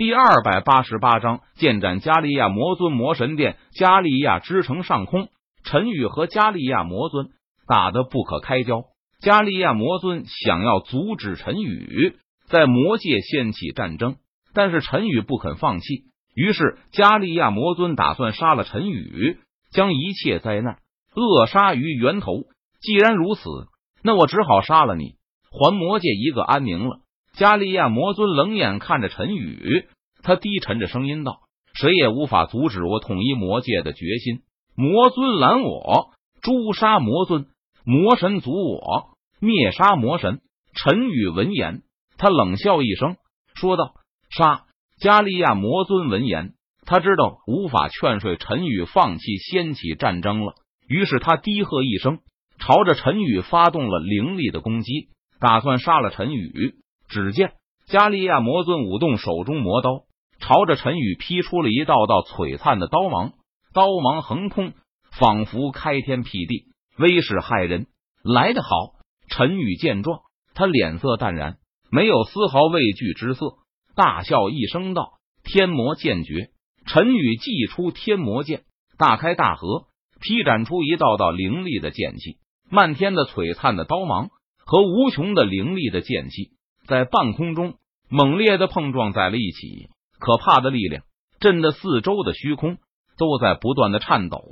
第二百八十八章剑斩加利亚魔尊魔神殿，加利亚之城上空，陈宇和加利亚魔尊打得不可开交。加利亚魔尊想要阻止陈宇在魔界掀起战争，但是陈宇不肯放弃。于是加利亚魔尊打算杀了陈宇，将一切灾难扼杀于源头。既然如此，那我只好杀了你，还魔界一个安宁了。加利亚魔尊冷眼看着陈宇，他低沉着声音道：“谁也无法阻止我统一魔界的决心。魔尊拦我，诛杀魔尊；魔神阻我，灭杀魔神。”陈宇闻言，他冷笑一声，说道：“杀！”加利亚魔尊闻言，他知道无法劝说陈宇放弃掀起战争了，于是他低喝一声，朝着陈宇发动了凌厉的攻击，打算杀了陈宇。只见加利亚魔尊舞动手中魔刀，朝着陈宇劈出了一道道璀璨的刀芒，刀芒横空，仿佛开天辟地，威势骇人。来得好！陈宇见状，他脸色淡然，没有丝毫畏惧之色，大笑一声道：“天魔剑诀！”陈宇祭出天魔剑，大开大合，劈斩出一道道凌厉的剑气，漫天的璀璨的刀芒和无穷的凌厉的剑气。在半空中猛烈的碰撞在了一起，可怕的力量震得四周的虚空都在不断的颤抖，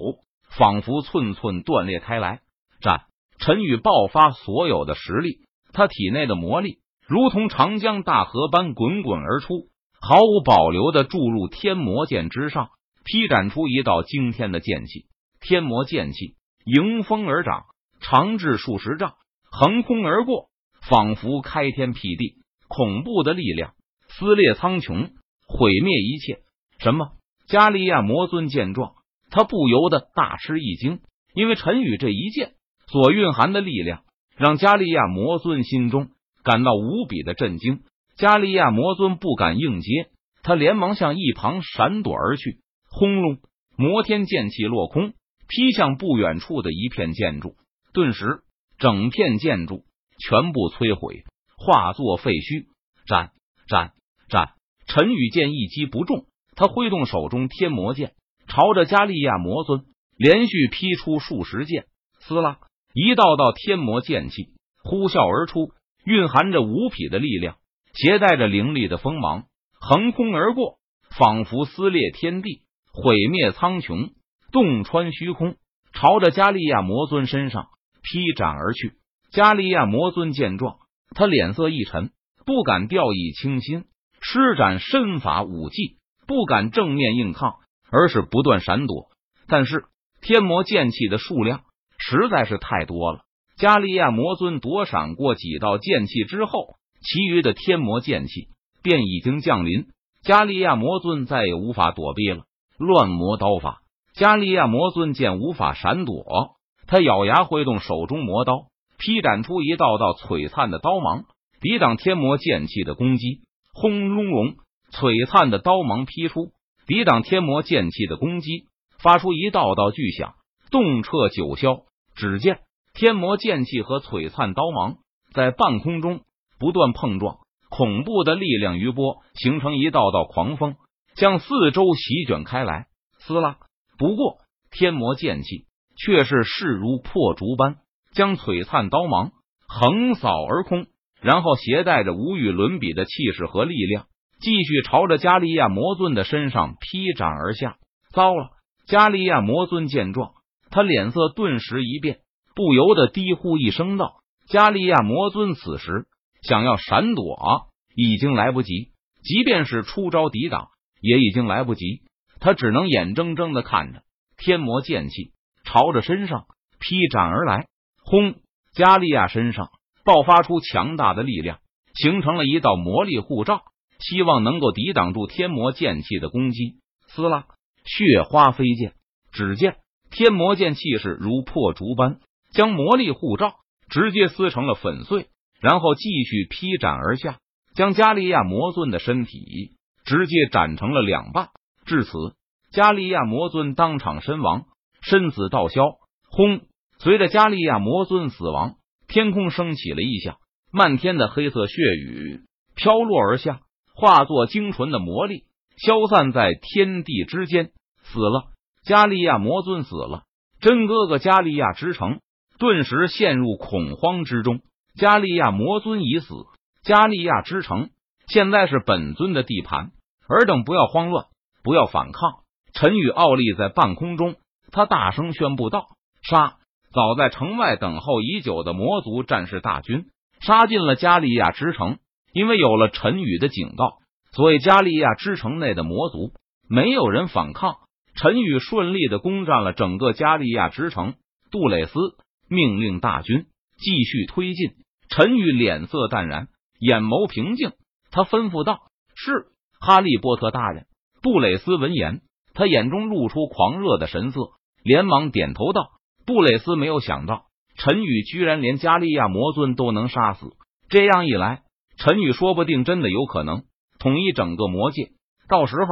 仿佛寸寸断裂开来。战陈宇爆发所有的实力，他体内的魔力如同长江大河般滚滚而出，毫无保留的注入天魔剑之上，劈斩出一道惊天的剑气。天魔剑气迎风而长，长至数十丈，横空而过。仿佛开天辟地，恐怖的力量撕裂苍穹，毁灭一切。什么？加利亚魔尊见状，他不由得大吃一惊，因为陈宇这一剑所蕴含的力量，让加利亚魔尊心中感到无比的震惊。加利亚魔尊不敢应接，他连忙向一旁闪躲而去。轰隆！摩天剑气落空，劈向不远处的一片建筑，顿时整片建筑。全部摧毁，化作废墟。斩斩斩！陈宇剑一击不中，他挥动手中天魔剑，朝着加利亚魔尊连续劈出数十剑。撕拉，一道道天魔剑气呼啸而出，蕴含着无匹的力量，携带着凌厉的锋芒，横空而过，仿佛撕裂天地，毁灭苍穹，洞穿虚空，朝着加利亚魔尊身上劈斩而去。加利亚魔尊见状，他脸色一沉，不敢掉以轻心，施展身法武技，不敢正面硬抗，而是不断闪躲。但是天魔剑气的数量实在是太多了，加利亚魔尊躲闪过几道剑气之后，其余的天魔剑气便已经降临，加利亚魔尊再也无法躲避了。乱魔刀法，加利亚魔尊见无法闪躲，他咬牙挥动手中魔刀。劈斩出一道道璀璨的刀芒，抵挡天魔剑气的攻击。轰隆隆，璀璨的刀芒劈出，抵挡天魔剑气的攻击，发出一道道巨响，动彻九霄。只见天魔剑气和璀璨刀芒在半空中不断碰撞，恐怖的力量余波形成一道道狂风，向四周席卷开来。撕拉！不过天魔剑气却是势如破竹般。将璀璨刀芒横扫而空，然后携带着无与伦比的气势和力量，继续朝着加利亚魔尊的身上劈斩而下。糟了！加利亚魔尊见状，他脸色顿时一变，不由得低呼一声道：“加利亚魔尊！”此时想要闪躲已经来不及，即便是出招抵挡也已经来不及，他只能眼睁睁的看着天魔剑气朝着身上劈斩而来。轰！加利亚身上爆发出强大的力量，形成了一道魔力护罩，希望能够抵挡住天魔剑气的攻击。撕拉，血花飞溅，只见天魔剑气势如破竹般，将魔力护罩直接撕成了粉碎，然后继续劈斩而下，将加利亚魔尊的身体直接斩成了两半。至此，加利亚魔尊当场身亡，身死道消。轰！随着加利亚魔尊死亡，天空升起了异象，漫天的黑色血雨飘落而下，化作精纯的魔力，消散在天地之间。死了，加利亚魔尊死了，真哥哥加利亚之城顿时陷入恐慌之中。加利亚魔尊已死，加利亚之城现在是本尊的地盘。尔等不要慌乱，不要反抗。陈宇傲立在半空中，他大声宣布道：“杀！”早在城外等候已久的魔族战士大军杀进了加利亚之城。因为有了陈宇的警告，所以加利亚之城内的魔族没有人反抗。陈宇顺利的攻占了整个加利亚之城。杜蕾斯命令大军继续推进。陈宇脸色淡然，眼眸平静，他吩咐道：“是。”哈利波特大人，杜蕾斯闻言，他眼中露出狂热的神色，连忙点头道：“布蕾斯没有想到，陈宇居然连加利亚魔尊都能杀死。这样一来，陈宇说不定真的有可能统一整个魔界。到时候，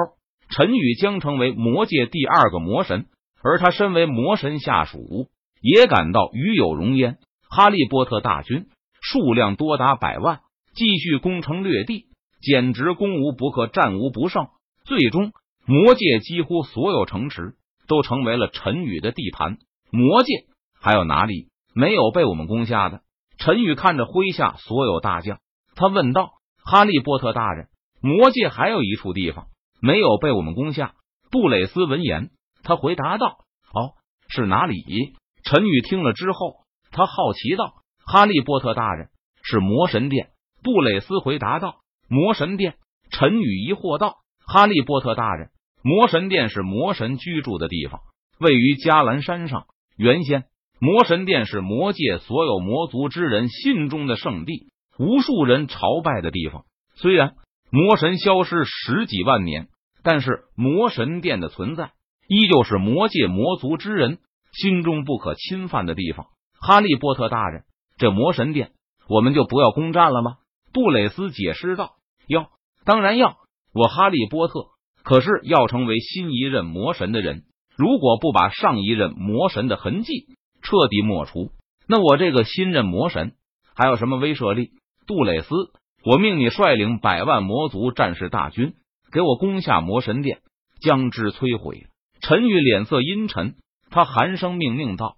陈宇将成为魔界第二个魔神，而他身为魔神下属，也感到与有荣焉。哈利波特大军数量多达百万，继续攻城略地。”简直攻无不克，战无不胜。最终，魔界几乎所有城池都成为了陈宇的地盘。魔界还有哪里没有被我们攻下的？陈宇看着麾下所有大将，他问道：“哈利波特大人，魔界还有一处地方没有被我们攻下？”布雷斯闻言，他回答道：“哦，是哪里？”陈宇听了之后，他好奇道：“哈利波特大人，是魔神殿。”布雷斯回答道。魔神殿，陈宇疑惑道：“哈利波特大人，魔神殿是魔神居住的地方，位于迦兰山上。原先，魔神殿是魔界所有魔族之人心中的圣地，无数人朝拜的地方。虽然魔神消失十几万年，但是魔神殿的存在，依旧是魔界魔族之人心中不可侵犯的地方。哈利波特大人，这魔神殿，我们就不要攻占了吗？”布蕾斯解释道：“要，当然要。我哈利波特可是要成为新一任魔神的人。如果不把上一任魔神的痕迹彻底抹除，那我这个新任魔神还有什么威慑力？”杜蕾斯，我命你率领百万魔族战士大军，给我攻下魔神殿，将之摧毁。陈宇脸色阴沉，他寒声命令道：“